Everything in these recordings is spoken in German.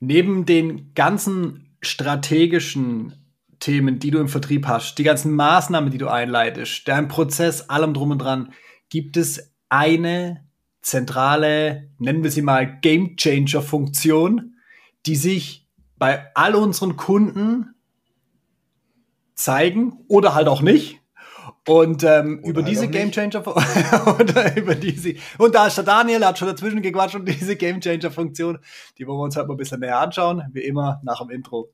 neben den ganzen strategischen Themen, die du im Vertrieb hast, die ganzen Maßnahmen, die du einleitest, dein Prozess, allem drum und dran, gibt es eine zentrale, nennen wir sie mal Game Changer Funktion, die sich bei all unseren Kunden zeigen oder halt auch nicht. Und ähm, über halt diese Game Changer und, über diese, und da ist der Daniel, hat schon dazwischen gequatscht und diese Game Changer Funktion, die wollen wir uns halt mal ein bisschen näher anschauen, wie immer nach dem Intro.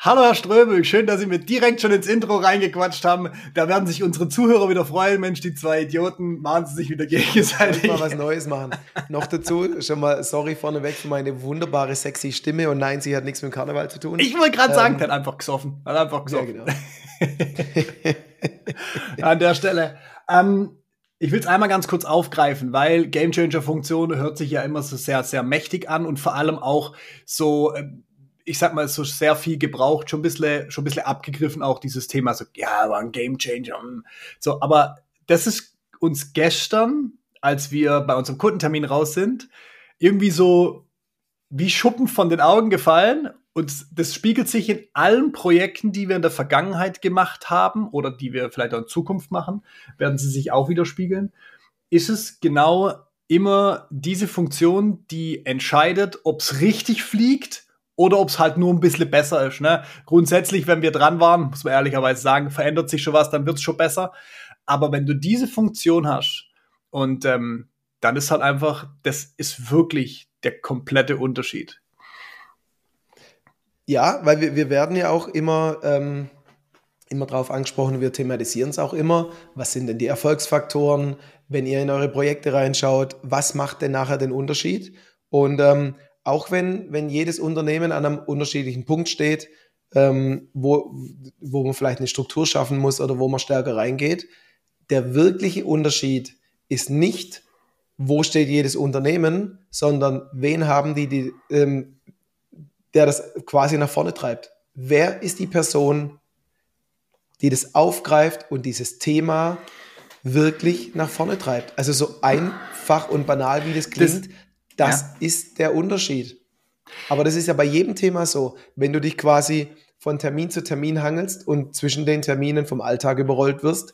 Hallo Herr Ströbel, schön, dass Sie mir direkt schon ins Intro reingequatscht haben. Da werden sich unsere Zuhörer wieder freuen. Mensch, die zwei Idioten machen sie sich wieder gegenseitig. mal was Neues machen. Noch dazu schon mal sorry vorneweg für meine wunderbare, sexy Stimme. Und nein, sie hat nichts mit dem Karneval zu tun. Ich wollte gerade ähm, sagen, der hat einfach gesoffen. Hat einfach gesoffen. Ja, genau. An der Stelle. Ähm, ich will es einmal ganz kurz aufgreifen, weil Gamechanger-Funktion hört sich ja immer so sehr, sehr mächtig an und vor allem auch so ähm, ich sag mal, so sehr viel gebraucht, schon ein bisschen, schon ein bisschen abgegriffen, auch dieses Thema, so, ja, war ein Game Changer. Hm. So, aber das ist uns gestern, als wir bei unserem Kundentermin raus sind, irgendwie so wie Schuppen von den Augen gefallen. Und das spiegelt sich in allen Projekten, die wir in der Vergangenheit gemacht haben oder die wir vielleicht auch in Zukunft machen, werden sie sich auch widerspiegeln. Ist es genau immer diese Funktion, die entscheidet, ob es richtig fliegt oder ob es halt nur ein bisschen besser ist. Ne? Grundsätzlich, wenn wir dran waren, muss man ehrlicherweise sagen, verändert sich schon was, dann wird es schon besser. Aber wenn du diese Funktion hast und ähm, dann ist halt einfach, das ist wirklich der komplette Unterschied. Ja, weil wir, wir werden ja auch immer, ähm, immer drauf angesprochen, wir thematisieren es auch immer. Was sind denn die Erfolgsfaktoren, wenn ihr in eure Projekte reinschaut? Was macht denn nachher den Unterschied? Und ähm, auch wenn, wenn jedes Unternehmen an einem unterschiedlichen Punkt steht, ähm, wo, wo man vielleicht eine Struktur schaffen muss oder wo man stärker reingeht, der wirkliche Unterschied ist nicht, wo steht jedes Unternehmen, sondern wen haben die, die ähm, der das quasi nach vorne treibt. Wer ist die Person, die das aufgreift und dieses Thema wirklich nach vorne treibt? Also so einfach und banal, wie das klingt, das, das ja. ist der Unterschied. Aber das ist ja bei jedem Thema so. Wenn du dich quasi von Termin zu Termin hangelst und zwischen den Terminen vom Alltag überrollt wirst,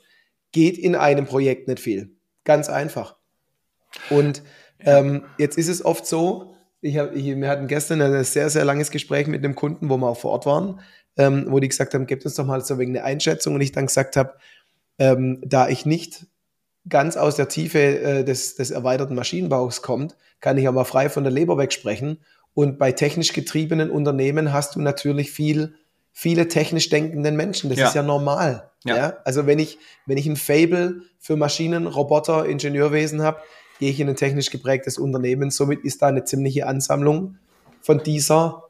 geht in einem Projekt nicht viel. Ganz einfach. Und ja. ähm, jetzt ist es oft so, ich hab, ich, wir hatten gestern ein sehr, sehr langes Gespräch mit einem Kunden, wo wir auch vor Ort waren, ähm, wo die gesagt haben, gebt uns doch mal so wegen eine Einschätzung. Und ich dann gesagt habe, ähm, da ich nicht ganz aus der Tiefe äh, des, des erweiterten Maschinenbaus kommt, kann ich auch mal frei von der Leber wegsprechen. Und bei technisch getriebenen Unternehmen hast du natürlich viel, viele technisch denkenden Menschen. Das ja. ist ja normal. Ja. ja. Also wenn ich, wenn ich ein Fable für Maschinen, Roboter, Ingenieurwesen habe, gehe ich in ein technisch geprägtes Unternehmen. Somit ist da eine ziemliche Ansammlung von dieser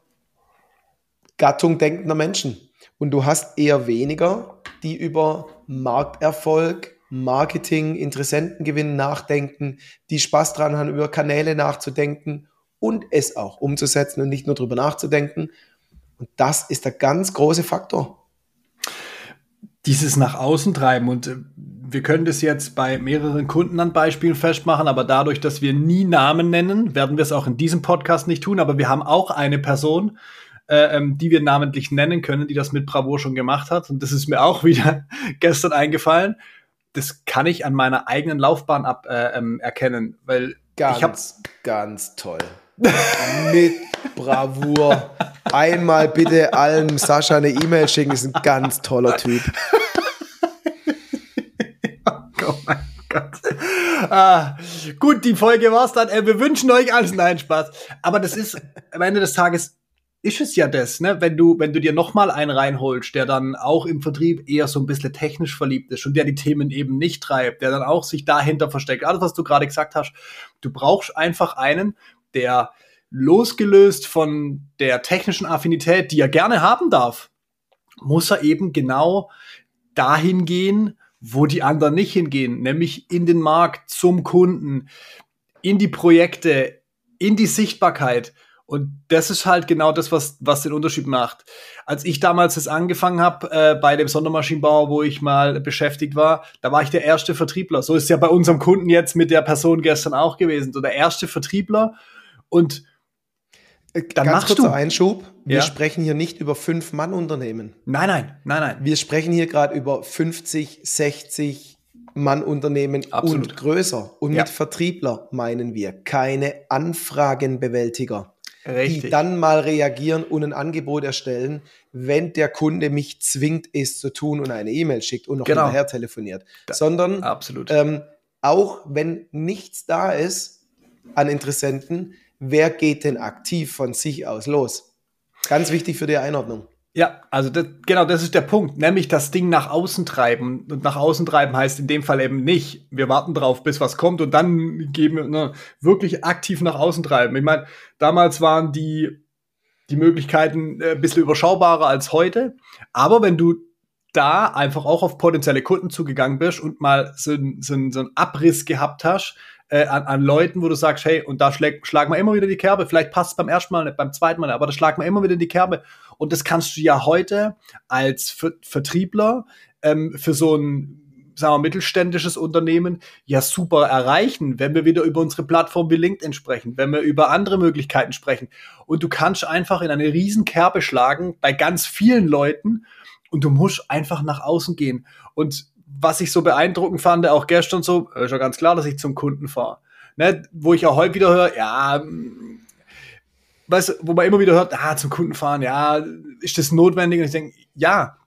Gattung denkender Menschen. Und du hast eher weniger, die über Markterfolg, Marketing, Interessentengewinn nachdenken, die Spaß dran haben, über Kanäle nachzudenken und es auch umzusetzen und nicht nur darüber nachzudenken. Und das ist der ganz große Faktor. Dieses nach außen treiben und äh, wir können das jetzt bei mehreren Kunden an Beispielen festmachen, aber dadurch, dass wir nie Namen nennen, werden wir es auch in diesem Podcast nicht tun. Aber wir haben auch eine Person, äh, ähm, die wir namentlich nennen können, die das mit Bravour schon gemacht hat. Und das ist mir auch wieder gestern eingefallen das kann ich an meiner eigenen Laufbahn ab äh, ähm, erkennen, weil ganz, ich hab, ganz toll. Mit Bravour. Einmal bitte allen Sascha eine E-Mail schicken, ist ein ganz toller Typ. oh mein Gott. Ah, gut, die Folge war's dann. Äh, wir wünschen euch alles. Nein, Spaß. Aber das ist am Ende des Tages ist es ja das, ne? Wenn du, wenn du dir nochmal einen reinholst, der dann auch im Vertrieb eher so ein bisschen technisch verliebt ist und der die Themen eben nicht treibt, der dann auch sich dahinter versteckt. Alles, was du gerade gesagt hast, du brauchst einfach einen, der losgelöst von der technischen Affinität, die er gerne haben darf, muss er eben genau dahin gehen, wo die anderen nicht hingehen, nämlich in den Markt, zum Kunden, in die Projekte, in die Sichtbarkeit Und das ist halt genau das, was, was den Unterschied macht. Als ich damals das angefangen habe äh, bei dem Sondermaschinenbauer, wo ich mal beschäftigt war, da war ich der erste Vertriebler. So ist es ja bei unserem Kunden jetzt mit der Person gestern auch gewesen. So der erste Vertriebler. Und äh, dann Ganz kurzer du. Einschub. Wir ja. sprechen hier nicht über Fünf-Mann-Unternehmen. Nein, nein, nein, nein. Wir sprechen hier gerade über 50, 60 Mann-Unternehmen und größer. Und ja. mit Vertriebler meinen wir keine Anfragenbewältiger. Richtig. die dann mal reagieren und ein Angebot erstellen, wenn der Kunde mich zwingt, es zu tun und eine E-Mail schickt und noch genau. hinterher telefoniert. Da, Sondern absolut. Ähm, auch wenn nichts da ist an Interessenten, wer geht denn aktiv von sich aus los? Ganz wichtig für die Einordnung. Ja, also das, genau, das ist der Punkt, nämlich das Ding nach außen treiben. Und nach außen treiben heißt in dem Fall eben nicht, wir warten drauf, bis was kommt und dann geben wir ne, wirklich aktiv nach außen treiben. Ich meine, damals waren die, die Möglichkeiten äh, ein bisschen überschaubarer als heute, aber wenn du da einfach auch auf potenzielle Kunden zugegangen bist und mal so, so, so einen Abriss gehabt hast, äh, an, an Leuten, wo du sagst, hey, und da schlägt, schlagen wir immer wieder die Kerbe. Vielleicht passt es beim ersten Mal nicht, beim zweiten Mal aber da schlagen wir immer wieder die Kerbe. Und das kannst du ja heute als Ver Vertriebler ähm, für so ein sagen wir, mittelständisches Unternehmen ja super erreichen, wenn wir wieder über unsere Plattform wie LinkedIn sprechen, wenn wir über andere Möglichkeiten sprechen. Und du kannst einfach in eine riesen Kerbe schlagen bei ganz vielen Leuten und du musst einfach nach außen gehen. Und was ich so beeindruckend fand, auch gestern so, ist ja ganz klar, dass ich zum Kunden fahre. Ne, wo ich auch heute wieder höre, ja, weißt du, wo man immer wieder hört, ah, zum Kunden fahren, ja, ist das notwendig? Und ich denke, ja.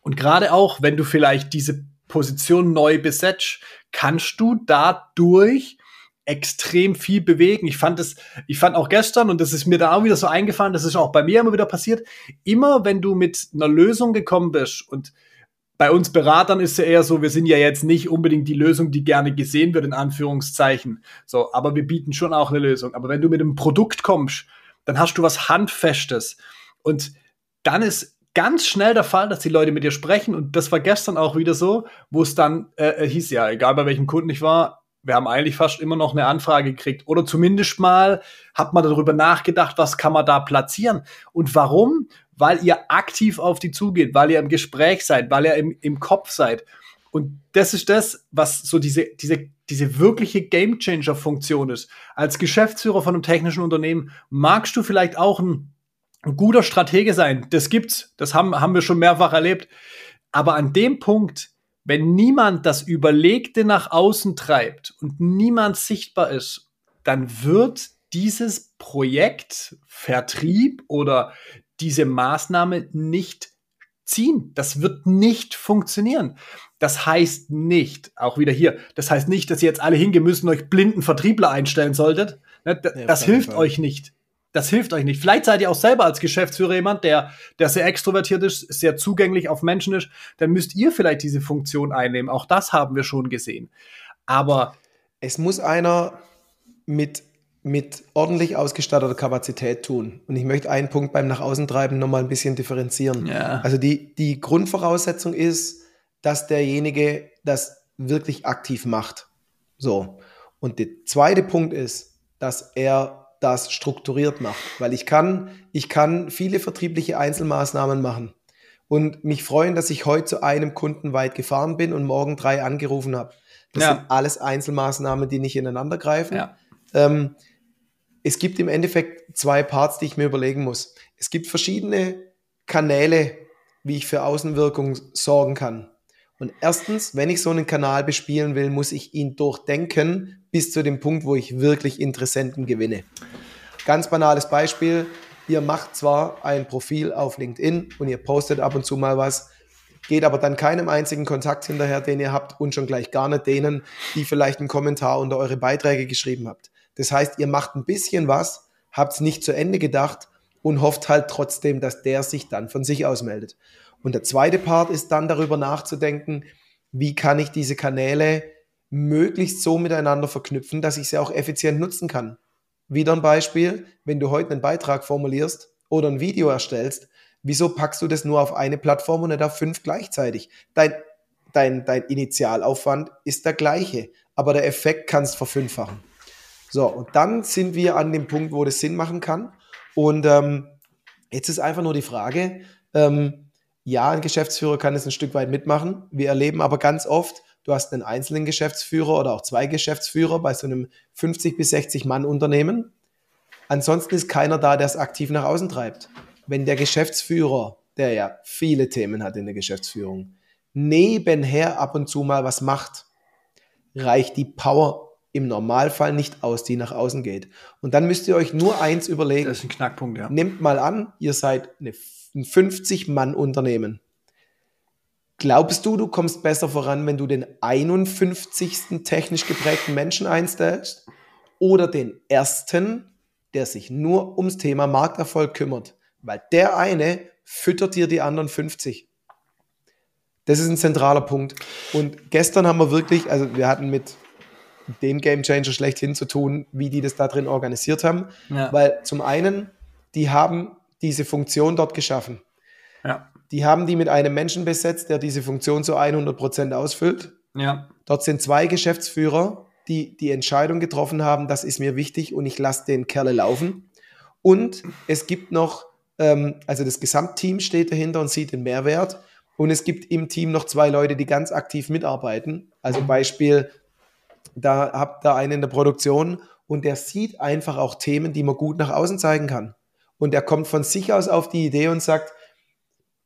Und gerade auch, wenn du vielleicht diese Position neu besetzt, kannst du dadurch extrem viel bewegen. Ich fand es, ich fand auch gestern, und das ist mir da auch wieder so eingefallen, das ist auch bei mir immer wieder passiert, immer wenn du mit einer Lösung gekommen bist und bei uns Beratern ist ja eher so, wir sind ja jetzt nicht unbedingt die Lösung, die gerne gesehen wird, in Anführungszeichen. So, aber wir bieten schon auch eine Lösung. Aber wenn du mit einem Produkt kommst, dann hast du was Handfestes. Und dann ist ganz schnell der Fall, dass die Leute mit dir sprechen. Und das war gestern auch wieder so, wo es dann äh, äh, hieß, ja, egal bei welchem Kunden ich war, wir haben eigentlich fast immer noch eine Anfrage gekriegt. Oder zumindest mal hat man darüber nachgedacht, was kann man da platzieren. Und warum? Weil ihr aktiv auf die zugeht, weil ihr im Gespräch seid, weil ihr im, im Kopf seid. Und das ist das, was so diese, diese, diese wirkliche Gamechanger-Funktion ist. Als Geschäftsführer von einem technischen Unternehmen magst du vielleicht auch ein, ein guter Stratege sein. Das gibt's. Das haben, haben wir schon mehrfach erlebt. Aber an dem Punkt, wenn niemand das Überlegte nach außen treibt und niemand sichtbar ist, dann wird dieses Projekt, Vertrieb oder diese Maßnahme nicht ziehen. Das wird nicht funktionieren. Das heißt nicht, auch wieder hier, das heißt nicht, dass ihr jetzt alle hingehen müssen und euch blinden Vertriebler einstellen solltet. Ne, das, ja, hilft euch nicht. Das hilft euch nicht. Vielleicht seid ihr auch selber als Geschäftsführer jemand, der, der sehr extrovertiert ist, sehr zugänglich auf Menschen ist. Dann müsst ihr vielleicht diese Funktion einnehmen. Auch das haben wir schon gesehen. Aber es muss einer mit mit ordentlich ausgestatteter Kapazität tun. Und ich möchte einen Punkt beim Nach außen treiben nochmal ein bisschen differenzieren. Ja. Also die, die Grundvoraussetzung ist, dass derjenige das wirklich aktiv macht. So. Und der zweite Punkt ist, dass er das strukturiert macht. Weil ich kann, ich kann viele vertriebliche Einzelmaßnahmen machen und mich freuen, dass ich heute zu einem Kunden weit gefahren bin und morgen drei angerufen habe. Das ja. sind alles Einzelmaßnahmen, die nicht ineinander greifen. Ja. Ähm, es gibt im Endeffekt zwei Parts, die ich mir überlegen muss. Es gibt verschiedene Kanäle, wie ich für Außenwirkung sorgen kann. Und erstens, wenn ich so einen Kanal bespielen will, muss ich ihn durchdenken bis zu dem Punkt, wo ich wirklich Interessenten gewinne. Ganz banales Beispiel. Ihr macht zwar ein Profil auf LinkedIn und ihr postet ab und zu mal was, geht aber dann keinem einzigen Kontakt hinterher, den ihr habt und schon gleich gar nicht denen, die vielleicht einen Kommentar unter eure Beiträge geschrieben habt. Das heißt, ihr macht ein bisschen was, habt es nicht zu Ende gedacht und hofft halt trotzdem, dass der sich dann von sich aus meldet. Und der zweite Part ist dann darüber nachzudenken, wie kann ich diese Kanäle möglichst so miteinander verknüpfen, dass ich sie auch effizient nutzen kann. Wieder ein Beispiel, wenn du heute einen Beitrag formulierst oder ein Video erstellst, wieso packst du das nur auf eine Plattform und nicht auf fünf gleichzeitig? Dein, dein, dein Initialaufwand ist der gleiche, aber der Effekt kannst verfünffachen. So, und dann sind wir an dem Punkt, wo das Sinn machen kann. Und ähm, jetzt ist einfach nur die Frage, ähm, ja, ein Geschäftsführer kann es ein Stück weit mitmachen. Wir erleben aber ganz oft, du hast einen einzelnen Geschäftsführer oder auch zwei Geschäftsführer bei so einem 50 bis 60 Mann Unternehmen. Ansonsten ist keiner da, der es aktiv nach außen treibt. Wenn der Geschäftsführer, der ja viele Themen hat in der Geschäftsführung, nebenher ab und zu mal was macht, reicht die Power im Normalfall nicht aus, die nach außen geht. Und dann müsst ihr euch nur eins überlegen. Das ist ein Knackpunkt, ja. Nehmt mal an, ihr seid eine, ein 50-Mann-Unternehmen. Glaubst du, du kommst besser voran, wenn du den 51. technisch geprägten Menschen einstellst oder den ersten, der sich nur ums Thema Markterfolg kümmert? Weil der eine füttert dir die anderen 50. Das ist ein zentraler Punkt. Und gestern haben wir wirklich, also wir hatten mit dem Game Changer schlechthin zu tun, wie die das da drin organisiert haben. Ja. Weil zum einen, die haben diese Funktion dort geschaffen. Ja. Die haben die mit einem Menschen besetzt, der diese Funktion zu 100 Prozent ausfüllt. Ja. Dort sind zwei Geschäftsführer, die die Entscheidung getroffen haben, das ist mir wichtig und ich lasse den Kerle laufen. Und es gibt noch, ähm, also das Gesamtteam steht dahinter und sieht den Mehrwert. Und es gibt im Team noch zwei Leute, die ganz aktiv mitarbeiten. Also Beispiel da habt ihr einen in der Produktion und der sieht einfach auch Themen, die man gut nach außen zeigen kann. Und der kommt von sich aus auf die Idee und sagt,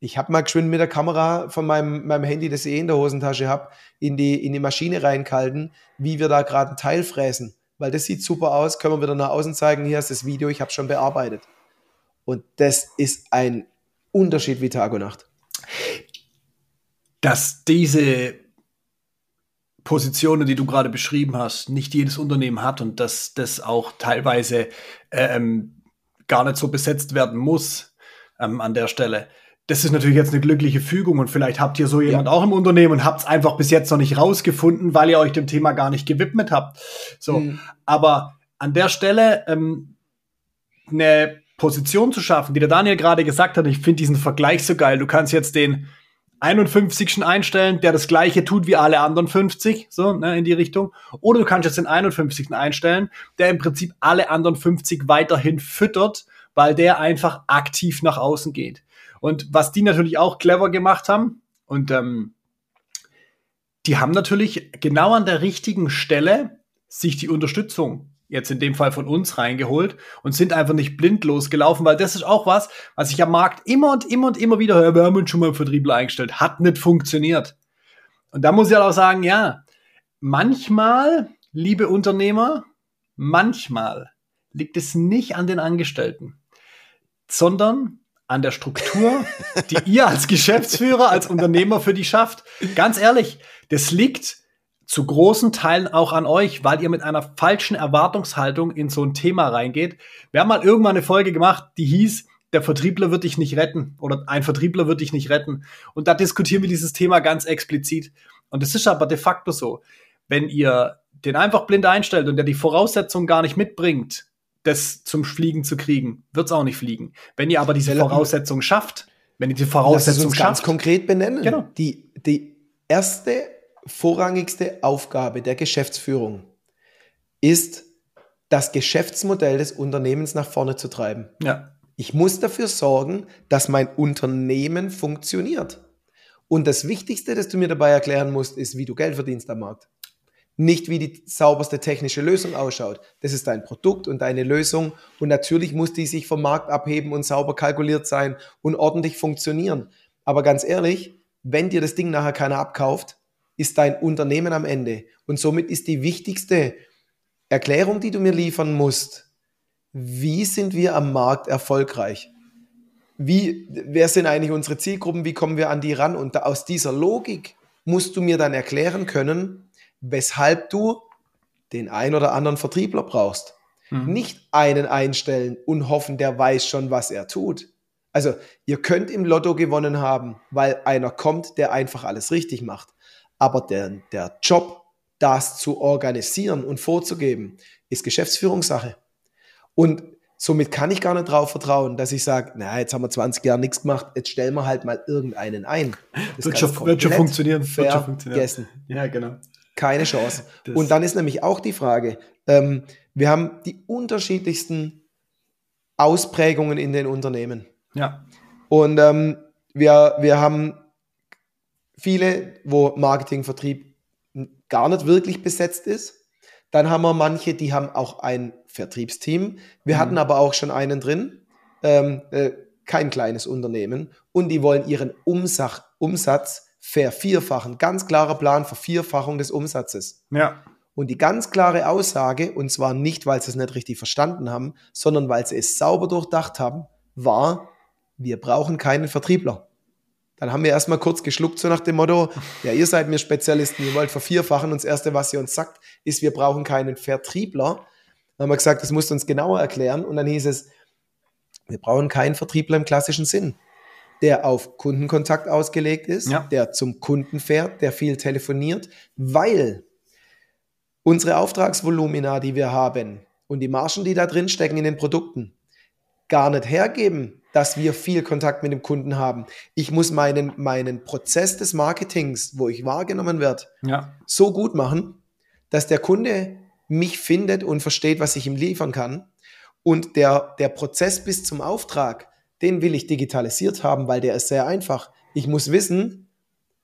ich habe mal geschwind mit der Kamera von meinem, meinem Handy, das ich eh in der Hosentasche habe, in die, in die Maschine reinkalten, wie wir da gerade ein Teil fräsen. Weil das sieht super aus, können wir wieder nach außen zeigen, hier ist das Video, ich habe schon bearbeitet. Und das ist ein Unterschied wie Tag und Nacht. Dass diese Positionen, die du gerade beschrieben hast, nicht jedes Unternehmen hat und dass das auch teilweise ähm, gar nicht so besetzt werden muss ähm, an der Stelle. Das ist natürlich jetzt eine glückliche Fügung und vielleicht habt ihr so jemand ja. auch im Unternehmen und habt es einfach bis jetzt noch nicht rausgefunden, weil ihr euch dem Thema gar nicht gewidmet habt. So, mhm. aber an der Stelle ähm, eine Position zu schaffen, die der Daniel gerade gesagt hat, ich finde diesen Vergleich so geil. Du kannst jetzt den 51. einstellen, der das gleiche tut wie alle anderen 50, so ne, in die Richtung. Oder du kannst jetzt den 51. einstellen, der im Prinzip alle anderen 50 weiterhin füttert, weil der einfach aktiv nach außen geht. Und was die natürlich auch clever gemacht haben, und ähm, die haben natürlich genau an der richtigen Stelle sich die Unterstützung jetzt in dem Fall von uns reingeholt und sind einfach nicht blind losgelaufen, weil das ist auch was, was ich am Markt immer und immer und immer wieder höre, wir haben uns schon mal einen Vertriebler eingestellt, hat nicht funktioniert. Und da muss ich halt auch sagen, ja, manchmal, liebe Unternehmer, manchmal liegt es nicht an den Angestellten, sondern an der Struktur, die ihr als Geschäftsführer, als Unternehmer für die schafft. Ganz ehrlich, das liegt zu großen Teilen auch an euch, weil ihr mit einer falschen Erwartungshaltung in so ein Thema reingeht. Wir haben mal irgendwann eine Folge gemacht, die hieß, der Vertriebler wird dich nicht retten oder ein Vertriebler wird dich nicht retten. Und da diskutieren wir dieses Thema ganz explizit. Und es ist aber de facto so, wenn ihr den einfach blind einstellt und der die Voraussetzungen gar nicht mitbringt, das zum Fliegen zu kriegen, wird es auch nicht fliegen. Wenn ihr aber diese Voraussetzungen schafft, wenn ihr die Voraussetzungen schafft, ganz konkret benennen. Genau. Die, die erste vorrangigste Aufgabe der Geschäftsführung ist, das Geschäftsmodell des Unternehmens nach vorne zu treiben. Ja. Ich muss dafür sorgen, dass mein Unternehmen funktioniert. Und das Wichtigste, das du mir dabei erklären musst, ist, wie du Geld verdienst am Markt. Nicht wie die sauberste technische Lösung ausschaut. Das ist dein Produkt und deine Lösung. Und natürlich muss die sich vom Markt abheben und sauber kalkuliert sein und ordentlich funktionieren. Aber ganz ehrlich, wenn dir das Ding nachher keiner abkauft, ist dein Unternehmen am Ende. Und somit ist die wichtigste Erklärung, die du mir liefern musst, wie sind wir am Markt erfolgreich? Wie, wer sind eigentlich unsere Zielgruppen? Wie kommen wir an die ran? Und aus dieser Logik musst du mir dann erklären können, weshalb du den ein oder anderen Vertriebler brauchst. Mhm. Nicht einen einstellen und hoffen, der weiß schon, was er tut. Also, ihr könnt im Lotto gewonnen haben, weil einer kommt, der einfach alles richtig macht. Aber der, der Job, das zu organisieren und vorzugeben, ist Geschäftsführungssache. Und somit kann ich gar nicht darauf vertrauen, dass ich sage, na, jetzt haben wir 20 Jahre nichts gemacht, jetzt stellen wir halt mal irgendeinen ein. Das wird, schon, wird schon funktionieren. Wird schon funktionieren. Ja, genau. Keine Chance. Das und dann ist nämlich auch die Frage, ähm, wir haben die unterschiedlichsten Ausprägungen in den Unternehmen. Ja. Und ähm, wir, wir haben viele, wo Marketing, Vertrieb gar nicht wirklich besetzt ist. Dann haben wir manche, die haben auch ein Vertriebsteam. Wir mhm. hatten aber auch schon einen drin, ähm, äh, kein kleines Unternehmen, und die wollen ihren Umsatz, Umsatz vervierfachen. Ganz klarer Plan, Vervierfachung des Umsatzes. Ja. Und die ganz klare Aussage, und zwar nicht, weil sie es nicht richtig verstanden haben, sondern weil sie es sauber durchdacht haben, war, wir brauchen keinen Vertriebler. Dann haben wir erstmal kurz geschluckt, so nach dem Motto, ja, ihr seid mir Spezialisten, ihr wollt vervierfachen und das Erste, was ihr uns sagt, ist, wir brauchen keinen Vertriebler. Dann haben wir gesagt, das musst du uns genauer erklären. Und dann hieß es, wir brauchen keinen Vertriebler im klassischen Sinn, der auf Kundenkontakt ausgelegt ist, ja. der zum Kunden fährt, der viel telefoniert, weil unsere Auftragsvolumina, die wir haben und die Margen, die da drin stecken in den Produkten, gar nicht hergeben, dass wir viel Kontakt mit dem Kunden haben. Ich muss meinen, meinen Prozess des Marketings, wo ich wahrgenommen werde, ja. so gut machen, dass der Kunde mich findet und versteht, was ich ihm liefern kann. Und der, der Prozess bis zum Auftrag, den will ich digitalisiert haben, weil der ist sehr einfach. Ich muss wissen,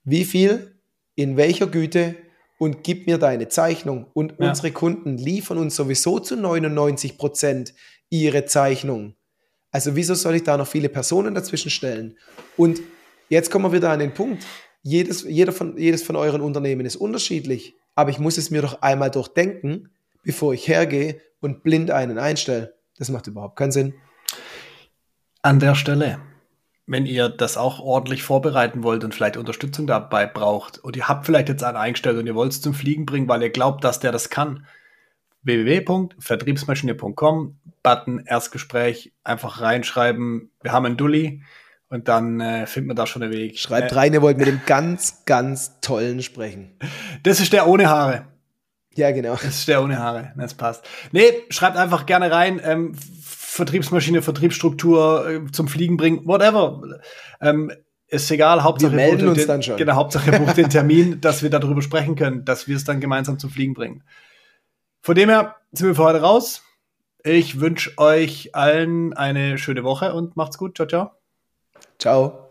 wie viel, in welcher Güte und gib mir deine Zeichnung. Und ja. unsere Kunden liefern uns sowieso zu 99 Prozent ihre Zeichnung. Also wieso soll ich da noch viele Personen dazwischen stellen? Und jetzt kommen wir wieder an den Punkt. Jedes, jeder von, jedes von euren Unternehmen ist unterschiedlich, aber ich muss es mir doch einmal durchdenken, bevor ich hergehe und blind einen einstelle. Das macht überhaupt keinen Sinn. An der Stelle, wenn ihr das auch ordentlich vorbereiten wollt und vielleicht Unterstützung dabei braucht und ihr habt vielleicht jetzt einen eingestellt und ihr wollt es zum Fliegen bringen, weil ihr glaubt, dass der das kann, www.vertriebsmaschine.com, Button Erstgespräch, einfach reinschreiben, wir haben einen Dulli und dann äh, findet man da schon einen Weg. Schreibt äh, rein, ihr wollt mit dem ganz, ganz tollen sprechen. Das ist der ohne Haare. Ja, genau. Das ist der ohne Haare, das passt. Nee, schreibt einfach gerne rein, ähm, Vertriebsmaschine, Vertriebsstruktur äh, zum Fliegen bringen, whatever. Ähm, ist egal, Hauptsache wir melden uns den, dann schon. Genau, Hauptsache bucht den Termin, dass wir darüber sprechen können, dass wir es dann gemeinsam zum Fliegen bringen. Von dem her sind wir für heute raus. Ich wünsche euch allen eine schöne Woche und macht's gut. Ciao, ciao. Ciao.